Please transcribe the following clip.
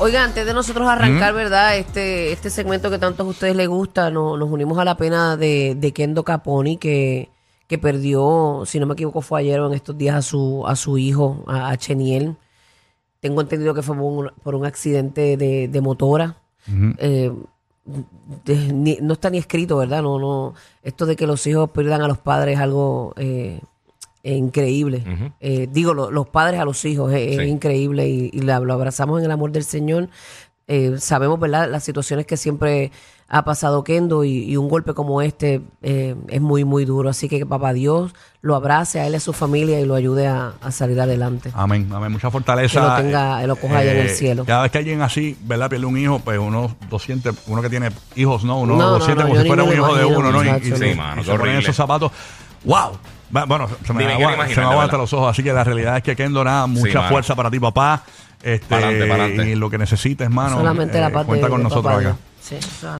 Oiga, antes de nosotros arrancar, ¿verdad? Este, este segmento que tanto a ustedes les gusta, no- nos unimos a la pena de, de Kendo Caponi, que, que perdió, si no me equivoco, fue ayer o en estos días a su, a su hijo, a, a Cheniel. Tengo entendido que fue por un, por un accidente de, de motora. Eh, de- ni- no está ni escrito, ¿verdad? No, no. Esto de que los hijos pierdan a los padres es algo eh, eh, increíble. Eh, digo, lo- los padres a los hijos es, es increíble y, y la- lo abrazamos en el amor del Señor. Eh, sabemos, ¿verdad? Las situaciones que siempre ha pasado Kendo y, y un golpe como este eh, es muy, muy duro. Así que que papá Dios lo abrace a él y a su familia y lo ayude a, a salir adelante. Amén, amén. Mucha fortaleza. Que lo tenga- que lo coja allá en el cielo. Cada vez que alguien así, ¿verdad? Pierde un hijo, pues uno lo siente, uno que tiene hijos, ¿no? Uno No, lo siente no, como si fuera un hijo de uno, ¿no? Y- y, Sí, mano, y se ponen horrible. esos zapatos. ¡Wow! Va- Bueno, se me, Dime, agua- quiero se me los ojos. Así que la realidad es que Kendo nada, mucha fuerza para ti, papá. Este, Pa'lante, pa'lante. Y lo que necesites, mano. Solamente eh, la parte Cuenta con de nosotros papá acá. Sí,